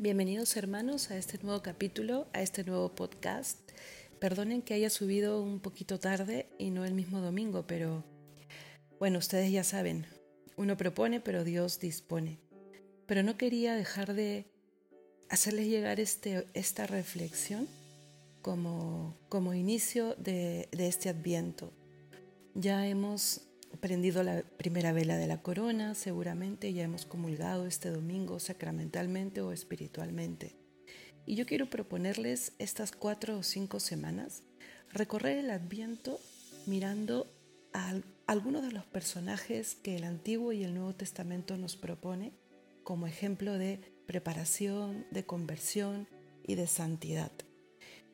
Bienvenidos hermanos a este nuevo capítulo, a este nuevo podcast. Perdonen que haya subido un poquito tarde y no el mismo domingo, pero bueno, ustedes ya saben, uno propone, pero Dios dispone. Pero no quería dejar de hacerles llegar este, esta reflexión como, como inicio de, de este adviento. Ya hemos prendido la primera vela de la corona, seguramente ya hemos comulgado este domingo sacramentalmente o espiritualmente. Y yo quiero proponerles estas cuatro o cinco semanas recorrer el adviento mirando a algunos de los personajes que el Antiguo y el Nuevo Testamento nos propone como ejemplo de preparación, de conversión y de santidad.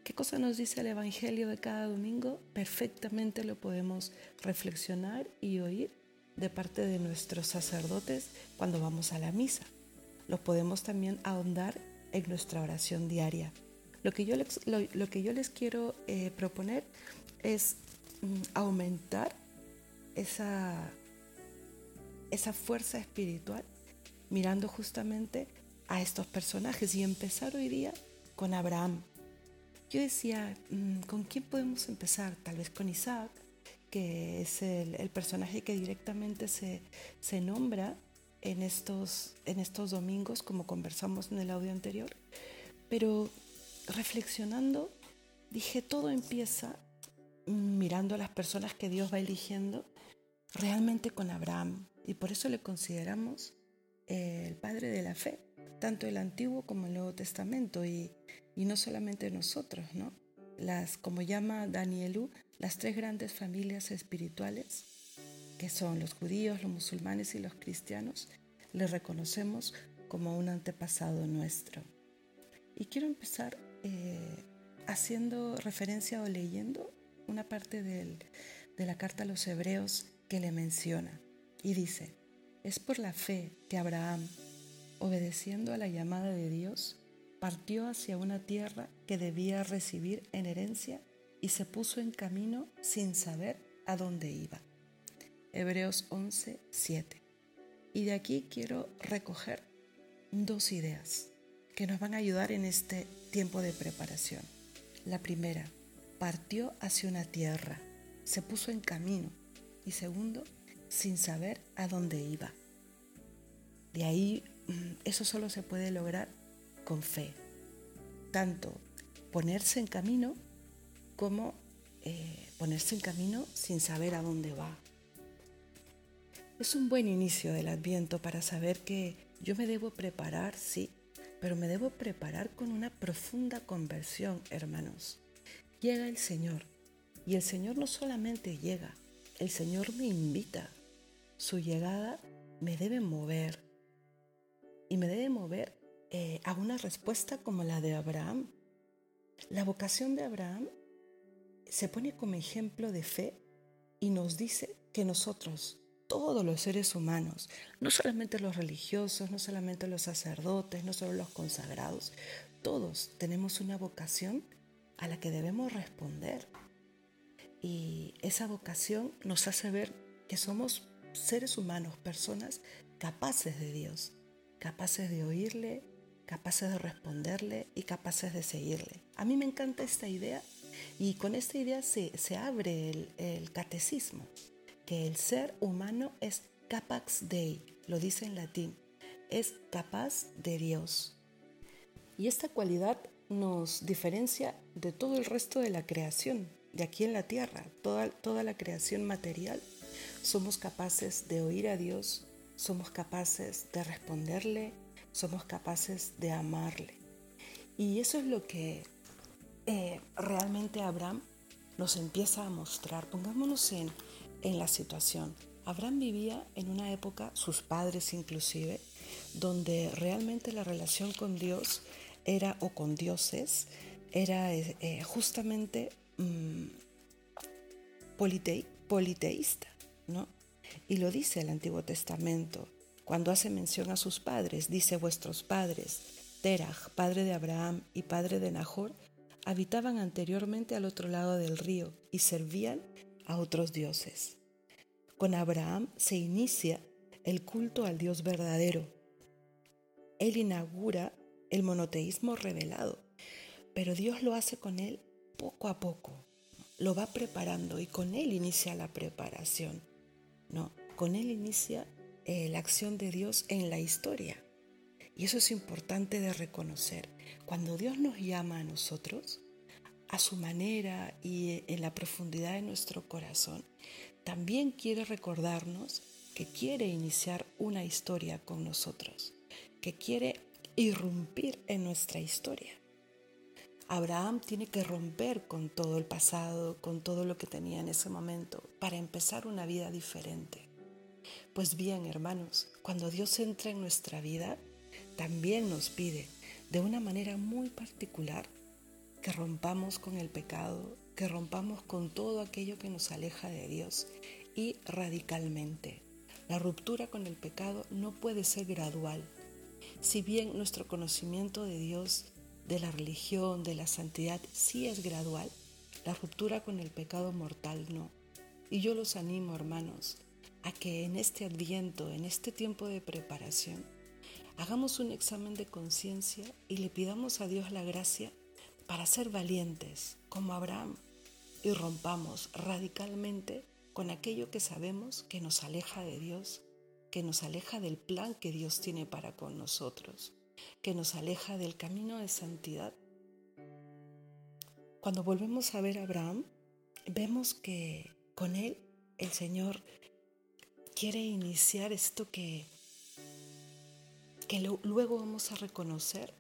¿Qué cosa nos dice el Evangelio de cada domingo? Perfectamente lo podemos reflexionar y oír de parte de nuestros sacerdotes cuando vamos a la misa. Lo podemos también ahondar en nuestra oración diaria. Lo que yo les, quiero eh, proponer es mm, aumentar esa, esa fuerza espiritual mirando justamente a estos personajes y empezar hoy día con Abraham yo decía, mm, ¿con quién podemos empezar? Tal vez con Isaac, que es el, personaje que directamente se, se nombra en estos, en estos domingos, como conversamos en el audio anterior. Pero reflexionando, dije, todo empieza mirando a las personas que Dios va eligiendo, realmente con Abraham. Y por eso le consideramos eh, el padre de la fe tanto el Antiguo como el Nuevo Testamento y, no solamente nosotros, ¿no? Las, como llama Danielú, las tres grandes familias espirituales, que son los judíos, los musulmanes y los cristianos, le reconocemos como un antepasado nuestro. Y quiero empezar eh, haciendo referencia o leyendo una parte de la carta a los hebreos que le menciona. Y dice, es por la fe que Abraham, obedeciendo a la llamada de Dios, partió hacia una tierra que debía recibir en herencia y se puso en camino sin saber a dónde iba. Hebreos 11, 7. Y de aquí quiero recoger dos ideas que nos van a ayudar en este tiempo de preparación. La primera, partió hacia una tierra, se puso en camino. Y segundo, sin saber a dónde iba. De ahí Mm, eso solo se puede lograr con fe. Tanto ponerse en camino como eh, ponerse en camino sin saber a dónde va. Es un buen inicio del adviento para saber que yo me debo preparar, sí, pero me debo preparar con una profunda conversión, hermanos. Llega el Señor y el Señor no solamente llega, el Señor me invita. Su llegada me debe mover, y me debe mover eh, a una respuesta como la de Abraham. La vocación de Abraham se pone como ejemplo de fe y nos dice que nosotros, todos los seres humanos, no solamente los religiosos, no solamente los sacerdotes, no solo los consagrados, todos tenemos una vocación a la que debemos responder. Y esa vocación nos hace ver que somos seres humanos, personas capaces de Dios capaces de oírle, capaces de responderle y capaces de seguirle. A mí me encanta esta idea y con esta idea se, abre el, el, catecismo, que el ser humano es capax dei, lo dice en latín, es capaz de Dios. Y esta cualidad nos diferencia de todo el resto de la creación, de aquí en la tierra, toda, toda la creación material. Somos capaces de oír a Dios, somos capaces de responderle, somos capaces de amarle. Y eso es lo que eh, realmente Abraham nos empieza a mostrar. Pongámonos en, en la situación. Abraham vivía en una época, sus padres inclusive, donde realmente la relación con Dios era, o con dioses, era eh, eh, justamente mm, politeísta, ¿no? Y lo dice el Antiguo Testamento. Cuando hace mención a sus padres, dice vuestros padres, Terach, padre de Abraham y padre de Nahor, habitaban anteriormente al otro lado del río y servían a otros dioses. Con Abraham se inicia el culto al Dios verdadero. Él inaugura el monoteísmo revelado, pero Dios lo hace con él poco a poco, lo va preparando y con él inicia la preparación, ¿no? Con él inicia eh, la acción de Dios en la historia. Y eso es importante de reconocer. Cuando Dios nos llama a nosotros, a su manera y en la profundidad de nuestro corazón, también quiere recordarnos que quiere iniciar una historia con nosotros, que quiere irrumpir en nuestra historia. Abraham tiene que romper con todo el pasado, con todo lo que tenía en ese momento, para empezar una vida diferente. Pues bien, hermanos, cuando Dios entra en nuestra vida, también nos pide de una manera muy particular que rompamos con el pecado, que rompamos con todo aquello que nos aleja de Dios y radicalmente. La ruptura con el pecado no puede ser gradual. Si bien nuestro conocimiento de Dios, de la religión, de la santidad sí es gradual, la ruptura con el pecado mortal no. Y yo los animo, hermanos, a que en este adviento, en este tiempo de preparación, hagamos un examen de conciencia y le pidamos a Dios la gracia para ser valientes como Abraham y rompamos radicalmente con aquello que sabemos que nos aleja de Dios, que nos aleja del plan que Dios tiene para con nosotros, que nos aleja del camino de santidad. Cuando volvemos a ver a Abraham, vemos que con él el Señor quiere iniciar esto que, que luego vamos a reconocer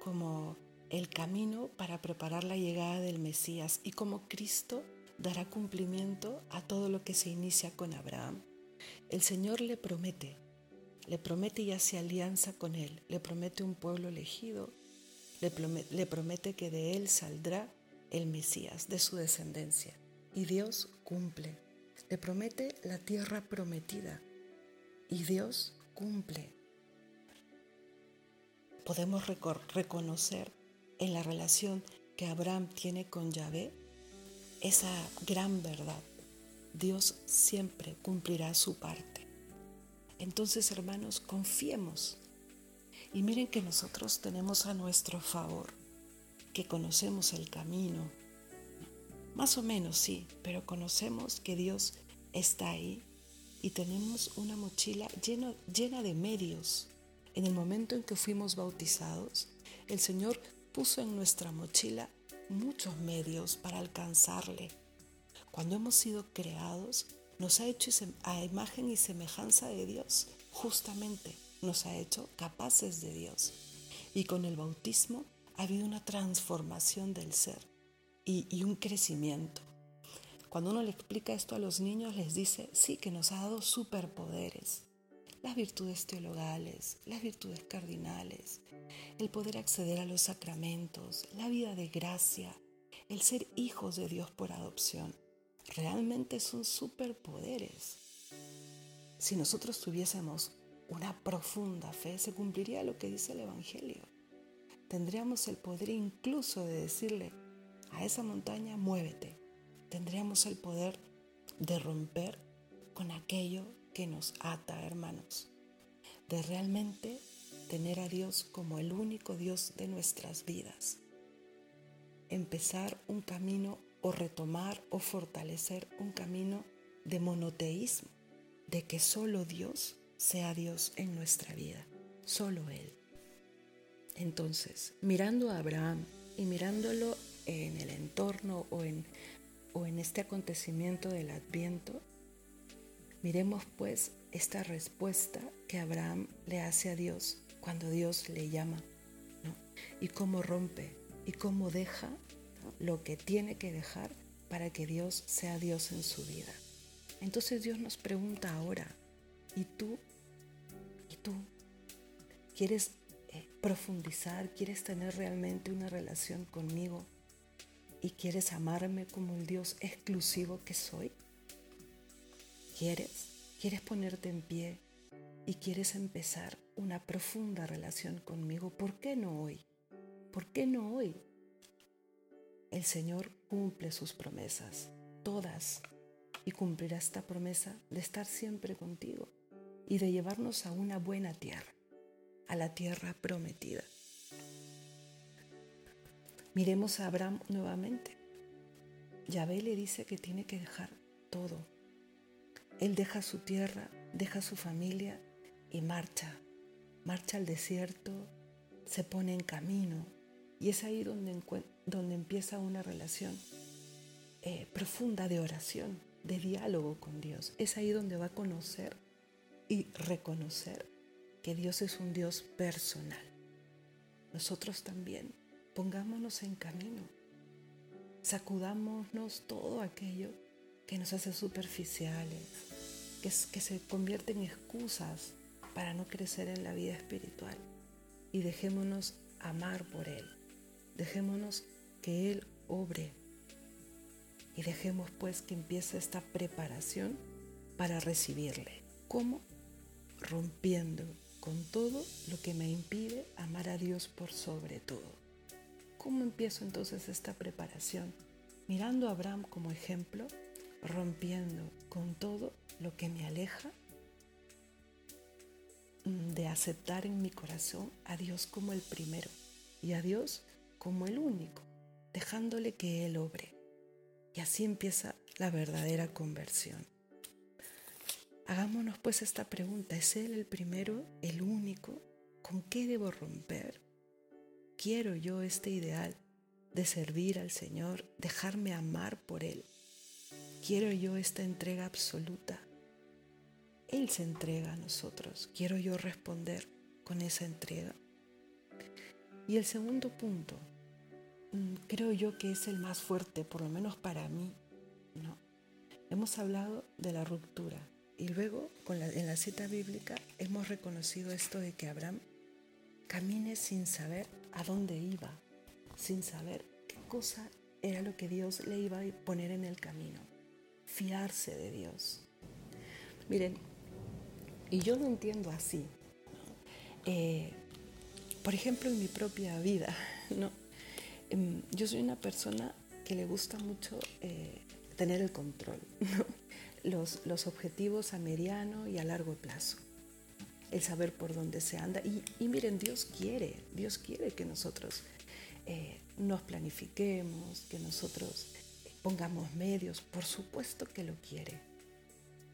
como el camino para preparar la llegada del Mesías y como Cristo dará cumplimiento a todo lo que se inicia con Abraham. El Señor le promete, le promete y hace alianza con él, le promete un pueblo elegido, le promete, le promete que de él saldrá el Mesías, de su descendencia. Y Dios cumple, le promete la tierra prometida y Dios cumple. Podemos reconocer en la relación que Abraham tiene con Yahvé esa gran verdad. Dios siempre cumplirá su parte. Entonces, hermanos, confiemos. Y miren que nosotros tenemos a nuestro favor, que conocemos el camino. Más o menos sí, pero conocemos que Dios está ahí y tenemos una mochila llena, de medios. En el momento en que fuimos bautizados, el Señor puso en nuestra mochila muchos medios para alcanzarle. Cuando hemos sido creados, nos ha hecho a imagen y semejanza de Dios. Justamente nos ha hecho capaces de Dios. Y con el bautismo ha habido una transformación del ser y, un crecimiento. Cuando uno le explica esto a los niños, les dice, sí, que nos ha dado superpoderes las virtudes teologales, las virtudes cardinales, el poder acceder a los sacramentos, la vida de gracia, el ser hijos de Dios por adopción. Realmente son superpoderes. Si nosotros tuviésemos una profunda fe, se cumpliría lo que dice el Evangelio. Tendríamos el poder incluso de decirle a esa montaña, muévete. Tendríamos el poder de romper con aquello que nos ata, hermanos, de realmente tener a Dios como el único Dios de nuestras vidas. Empezar un camino o retomar o fortalecer un camino de monoteísmo, de que solo Dios sea Dios en nuestra vida, solo Él. Entonces, mirando a Abraham y mirándolo en el entorno o en, o en este acontecimiento del adviento, Miremos pues esta respuesta que Abraham le hace a Dios cuando Dios le llama, y cómo rompe y cómo deja lo que tiene que dejar para que Dios sea Dios en su vida. Entonces Dios nos pregunta ahora, ¿y tú? ¿Y tú? ¿Quieres eh, profundizar? ¿Quieres tener realmente una relación conmigo? ¿Y quieres amarme como el Dios exclusivo que soy? ¿Quieres? ¿Quieres ponerte en pie y quieres empezar una profunda relación conmigo? ¿Por qué no hoy? ¿Por qué no hoy? El Señor cumple sus promesas, todas, y cumplirá esta promesa de estar siempre contigo y de llevarnos a una buena tierra, a la tierra prometida. Miremos a Abraham nuevamente. Yahvé le dice que tiene que dejar todo. Él deja su tierra, deja su familia y marcha. Marcha al desierto, se pone en camino. Y es ahí donde, donde empieza una relación eh, profunda de oración, de diálogo con Dios. Es ahí donde va a conocer y reconocer que Dios es un Dios personal. Nosotros también pongámonos en camino, sacudámonos todo aquello que nos hace superficiales, que, se convierte en excusas para no crecer en la vida espiritual y dejémonos amar por Él, dejémonos que Él obre y dejemos pues que empiece esta preparación para recibirle. ¿Cómo? Rompiendo con todo lo que me impide amar a Dios por sobre todo. ¿Cómo empiezo entonces esta preparación? Mirando a Abraham como ejemplo, rompiendo con todo lo que me aleja de aceptar en mi corazón a Dios como el primero y a Dios como el único, dejándole que Él obre. Y así empieza la verdadera conversión. Hagámonos pues esta pregunta, ¿es Él el primero, el único? ¿Con qué debo romper? ¿Quiero yo este ideal de servir al Señor, dejarme amar por Él? ¿Quiero yo esta entrega absoluta? Él se entrega a nosotros. ¿Quiero yo responder con esa entrega? Y el segundo punto, mm, creo yo que es el más fuerte, por lo menos para mí. ¿no? Hemos hablado de la ruptura, y luego, en la cita bíblica, hemos reconocido esto de que Abraham camine sin saber a dónde iba, sin saber qué cosa era lo que Dios le iba a poner en el camino, fiarse de Dios. Miren, y yo lo entiendo así. Eh, por ejemplo, en mi propia vida, ¿no? Em, yo soy una persona que le gusta mucho eh, tener el control, ¿no? los, objetivos a mediano y a largo plazo, el saber por dónde se anda. Y, miren, Dios quiere, Dios quiere que nosotros eh, nos planifiquemos, que nosotros pongamos medios, por supuesto que lo quiere.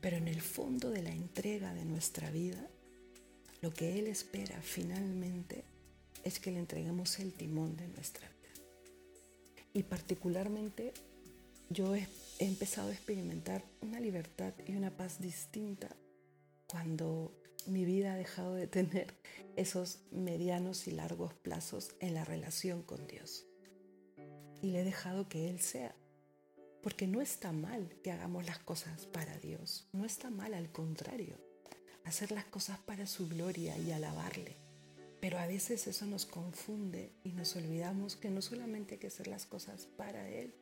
Pero en el fondo de la entrega de nuestra vida, lo que Él espera finalmente es que le entreguemos el timón de nuestra vida. Y particularmente yo he, empezado a experimentar una libertad y una paz distinta cuando mi vida ha dejado de tener esos medianos y largos plazos en la relación con Dios. Y le he dejado que Él sea. Porque no está mal que hagamos las cosas para Dios. No está mal, al contrario. Hacer las cosas para su gloria y alabarle. Pero a veces eso nos confunde y nos olvidamos que no solamente hay que hacer las cosas para Él,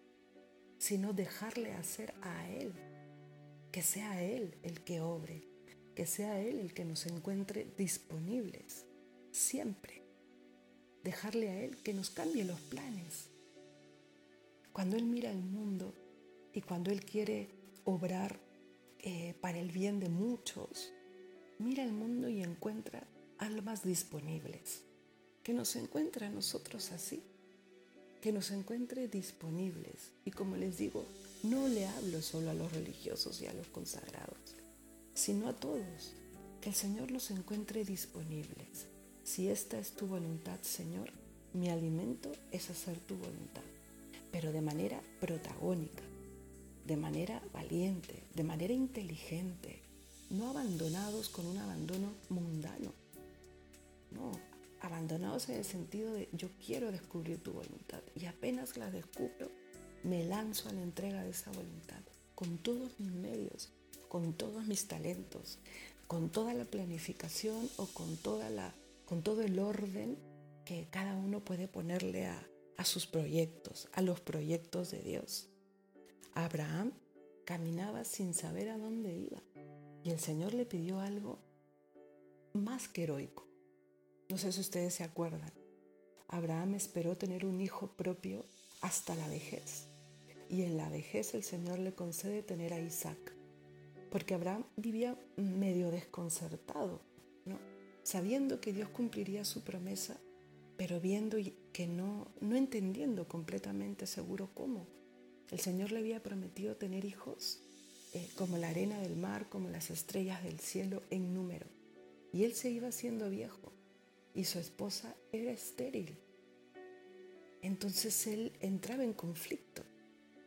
sino dejarle hacer a Él, que sea Él el que obre, que sea Él el que nos encuentre disponibles, siempre. Dejarle a Él que nos cambie los planes. Cuando Él mira el mundo y cuando Él quiere obrar eh, para el bien de muchos, mira el mundo y encuentra almas disponibles, que nos encuentra a nosotros así que nos encuentre disponibles. Y como les digo, no le hablo solo a los religiosos y a los consagrados, sino a todos. Que el Señor los encuentre disponibles. Si esta es tu voluntad, Señor, mi alimento es hacer tu voluntad, pero de manera protagónica, de manera valiente, de manera inteligente, no abandonados con un abandono mundano. No, abandonados en el sentido de yo quiero descubrir tu voluntad y apenas la descubro, me lanzo a la entrega de esa voluntad con todos mis medios, con todos mis talentos, con toda la planificación o con, toda la, con todo el orden que cada uno puede ponerle a, a sus proyectos, a los proyectos de Dios. Abraham caminaba sin saber a dónde iba y el Señor le pidió algo más que heroico no sé si ustedes se acuerdan. Abraham esperó tener un hijo propio hasta la vejez. Y en la vejez el Señor le concede tener a Isaac. Porque Abraham vivía medio desconcertado, sabiendo que Dios cumpliría su promesa, pero viendo que no, no entendiendo completamente seguro cómo. El Señor le había prometido tener hijos eh, como la arena del mar, como las estrellas del cielo en número. Y él se iba haciendo viejo y su esposa era estéril. Entonces él entraba en conflicto.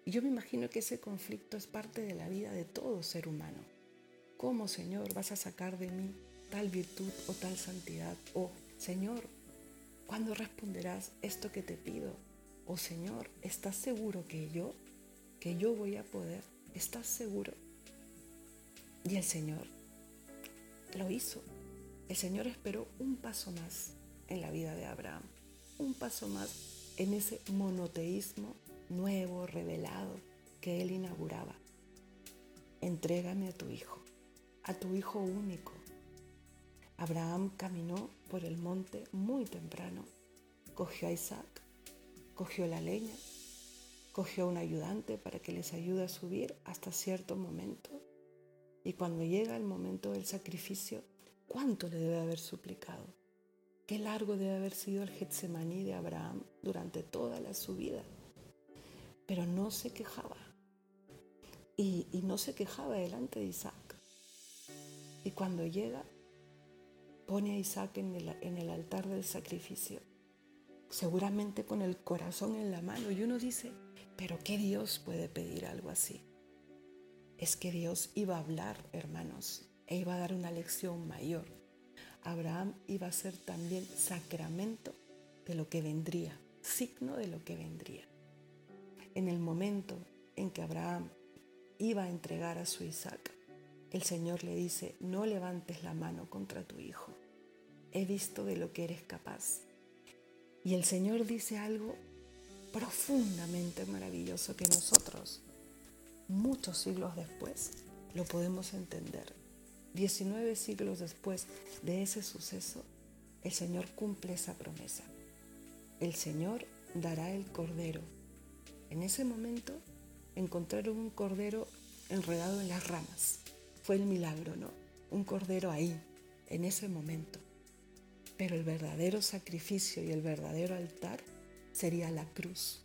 Y yo me imagino que ese conflicto es parte de la vida de todo ser humano. ¿Cómo, Señor, vas a sacar de mí tal virtud o tal santidad? O, Señor, ¿cuándo responderás esto que te pido? O, Señor, ¿estás seguro que yo, que yo voy a poder? ¿Estás seguro? Y el Señor lo hizo. El Señor esperó un paso más en la vida de Abraham, un paso más en ese monoteísmo nuevo, revelado que él inauguraba. Entrégame a tu hijo, a tu hijo único. Abraham caminó por el monte muy temprano, cogió a Isaac, cogió la leña cogió a un ayudante para que les ayude a subir hasta cierto momento. Y cuando llega el momento del sacrificio, ¿cuánto le debe haber suplicado? Qué largo debe haber sido el Getsemaní de Abraham durante toda la subida. Pero no se quejaba. Y, no se quejaba delante de Isaac. Y cuando llega, pone a Isaac en el, en el altar del sacrificio, seguramente con el corazón en la mano. Y uno dice, pero ¿qué Dios puede pedir algo así? Es que Dios iba a hablar, hermanos, e iba a dar una lección mayor. Abraham iba a ser también sacramento de lo que vendría, signo de lo que vendría. En el momento en que Abraham iba a entregar a su Isaac, el Señor le dice, no levantes la mano contra tu hijo. He visto de lo que eres capaz. Y el Señor dice algo profundamente maravilloso que nosotros, muchos siglos después, lo podemos entender. 19 siglos después de ese suceso, el Señor cumple esa promesa. El Señor dará el cordero. En ese momento encontraron un cordero enredado en las ramas. Fue el milagro, ¿no? Un cordero ahí, en ese momento. Pero el verdadero sacrificio y el verdadero altar sería la cruz.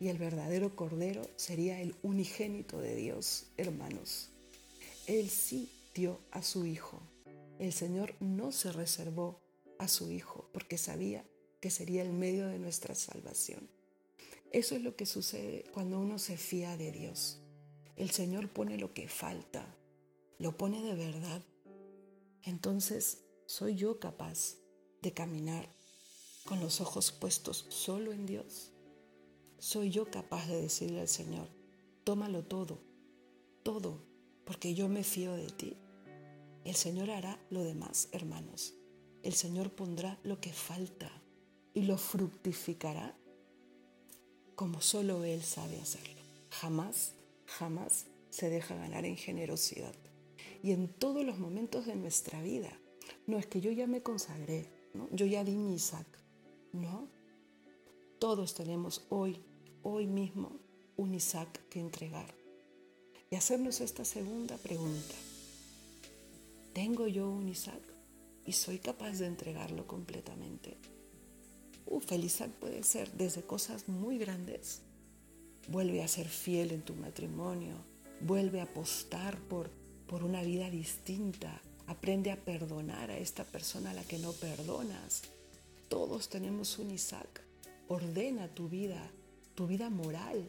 Y el verdadero Cordero sería el unigénito de Dios, hermanos. Él sí dio a su Hijo. El Señor no se reservó a su Hijo porque sabía que sería el medio de nuestra salvación. Eso es lo que sucede cuando uno se fía de Dios. El Señor pone lo que falta, lo pone de verdad. Entonces, ¿soy yo capaz de caminar con los ojos puestos solo en Dios? ¿Soy yo capaz de decirle al Señor, tómalo todo, todo, porque yo me fío de ti? El Señor hará lo demás, hermanos. El Señor pondrá lo que falta y lo fructificará como solo Él sabe hacerlo. Jamás, jamás se deja ganar en generosidad. Y en todos los momentos de nuestra vida. No es que yo ya me consagré, ¿no? yo ya di mi Isaac, no, todos tenemos hoy, hoy mismo, un Isaac que entregar. Y hacernos esta segunda pregunta. ¿Tengo yo un Isaac y soy capaz de entregarlo completamente? El Isaac puede ser desde cosas muy grandes. Vuelve a ser fiel en tu matrimonio, vuelve a apostar por, por una vida distinta, aprende a perdonar a esta persona a la que no perdonas, todos tenemos un Isaac. Ordena tu vida, tu vida moral,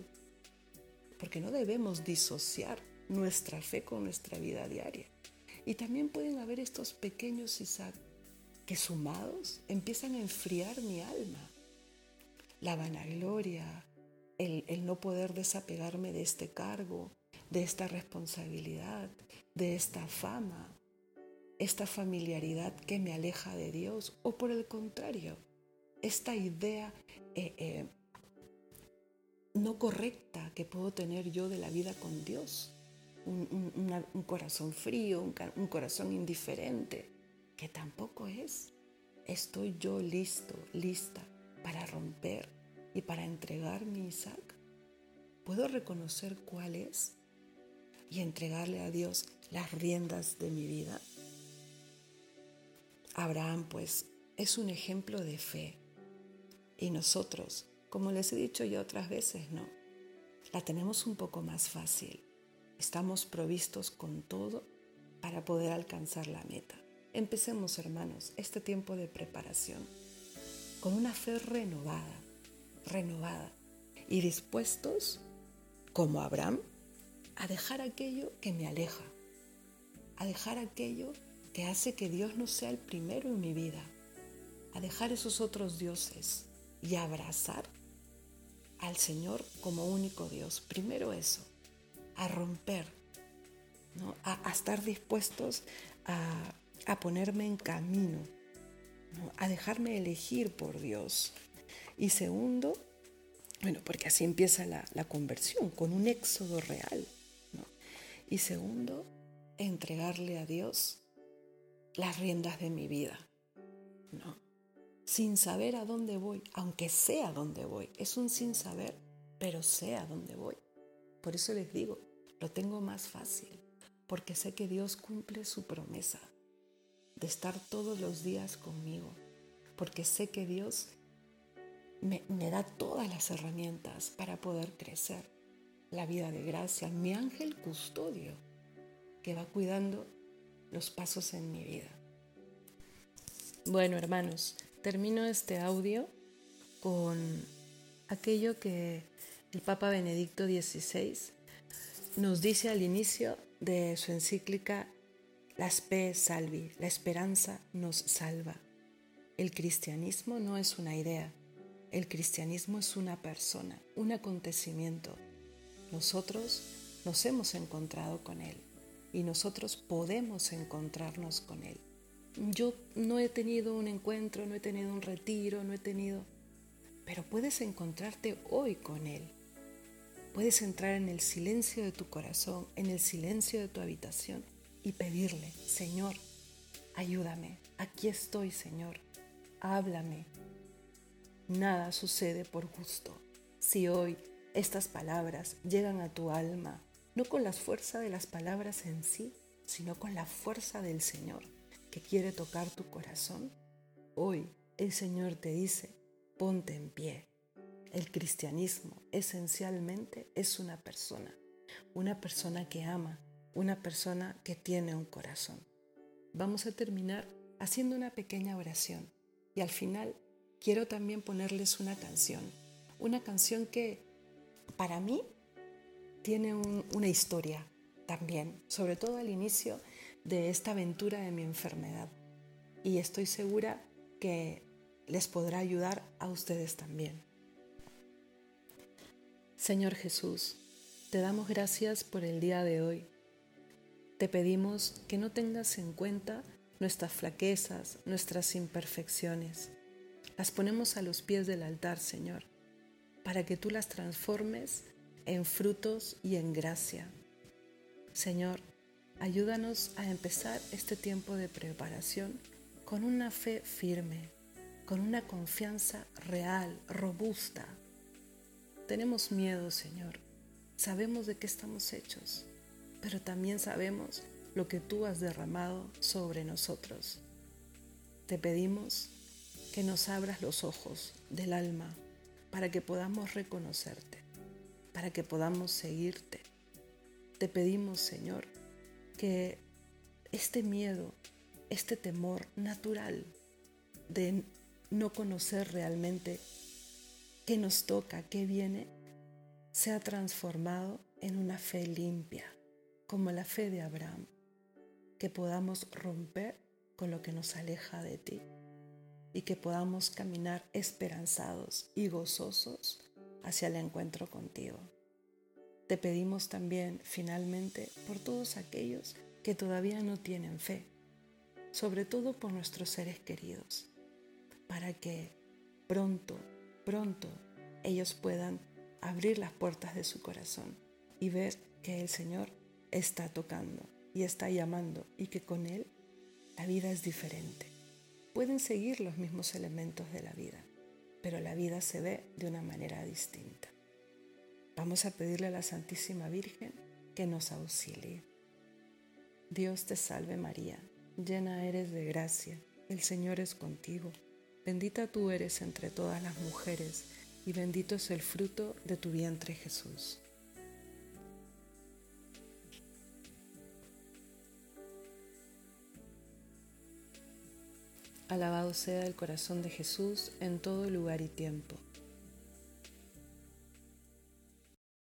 porque no debemos disociar nuestra fe con nuestra vida diaria. Y también pueden haber estos pequeños Isaac que sumados empiezan a enfriar mi alma. La vanagloria, el, el no poder desapegarme de este cargo, de esta responsabilidad, de esta fama, esta familiaridad que me aleja de Dios o por el contrario, esta idea eh, eh, no correcta que puedo tener yo de la vida con Dios, un, corazón frío, un, un corazón indiferente, que tampoco es. Estoy yo listo, lista para romper y para entregar mi Isaac. ¿Puedo reconocer cuál es y entregarle a Dios las riendas de mi vida? Abraham pues es un ejemplo de fe. Y nosotros, como les he dicho ya otras veces, no, la tenemos un poco más fácil. Estamos provistos con todo para poder alcanzar la meta. Empecemos, hermanos, este tiempo de preparación con una fe renovada, renovada y dispuestos, como Abraham, a dejar aquello que me aleja, a dejar aquello que hace que Dios no sea el primero en mi vida, a dejar esos otros dioses y abrazar al Señor como único Dios. Primero eso, a romper, a, estar dispuestos a, ponerme en camino, a dejarme elegir por Dios. Y segundo, bueno, porque así empieza la, la conversión, con un éxodo real. Y segundo, entregarle a Dios las riendas de mi vida. ¿no? Sin saber a dónde voy, aunque sé a dónde voy. Es un sin saber, pero sé a dónde voy. Por eso les digo, lo tengo más fácil, porque sé que Dios cumple su promesa de estar todos los días conmigo, porque sé que Dios me, me da todas las herramientas para poder crecer la vida de gracia, mi ángel custodio que va cuidando los pasos en mi vida. Bueno, hermanos, termino este audio con aquello que el Papa Benedicto XVI nos dice al inicio de su encíclica Las P Salvi, la esperanza nos salva. El cristianismo no es una idea, el cristianismo es una persona, un acontecimiento. Nosotros nos hemos encontrado con Él y nosotros podemos encontrarnos con Él. Yo no he tenido un encuentro, no he tenido un retiro, no he tenido... Pero puedes encontrarte hoy con Él. Puedes entrar en el silencio de tu corazón, en el silencio de tu habitación y pedirle, Señor, ayúdame, aquí estoy, Señor, háblame. Nada sucede por gusto. Si hoy estas palabras llegan a tu alma, no con la fuerza de las palabras en sí, sino con la fuerza del Señor que quiere tocar tu corazón, hoy el Señor te dice, ponte en pie. El cristianismo esencialmente es una persona, una persona que ama, una persona que tiene un corazón. Vamos a terminar haciendo una pequeña oración y al final quiero también ponerles una canción, una canción que para mí tiene una historia también, sobre todo al inicio de esta aventura de mi enfermedad. Y estoy segura que les podrá ayudar a ustedes también. Señor Jesús, te damos gracias por el día de hoy. Te pedimos que no tengas en cuenta nuestras flaquezas, nuestras imperfecciones. Las ponemos a los pies del altar, Señor, para que tú las transformes en frutos y en gracia. Señor, ayúdanos a empezar este tiempo de preparación con una fe firme, con una confianza real, robusta. Tenemos miedo, Señor. Sabemos de qué estamos hechos, pero también sabemos lo que tú has derramado sobre nosotros. Te pedimos que nos abras los ojos del alma para que podamos reconocerte para que podamos seguirte. Te pedimos, Señor, que este miedo, este temor natural de no conocer realmente qué nos toca, qué viene, sea transformado en una fe limpia, como la fe de Abraham, que podamos romper con lo que nos aleja de ti y que podamos caminar esperanzados y gozosos hacia el encuentro contigo. Te pedimos también, finalmente, por todos aquellos que todavía no tienen fe, sobre todo por nuestros seres queridos, para que pronto, pronto ellos puedan abrir las puertas de su corazón y ver que el Señor está tocando y está llamando y que con Él la vida es diferente. Pueden seguir los mismos elementos de la vida, pero la vida se ve de una manera distinta. Vamos a pedirle a la Santísima Virgen que nos auxilie. Dios te salve María, llena eres de gracia, el Señor es contigo. Bendita tú eres entre todas las mujeres, y bendito es el fruto de tu vientre Jesús. Alabado sea el corazón de Jesús en todo lugar y tiempo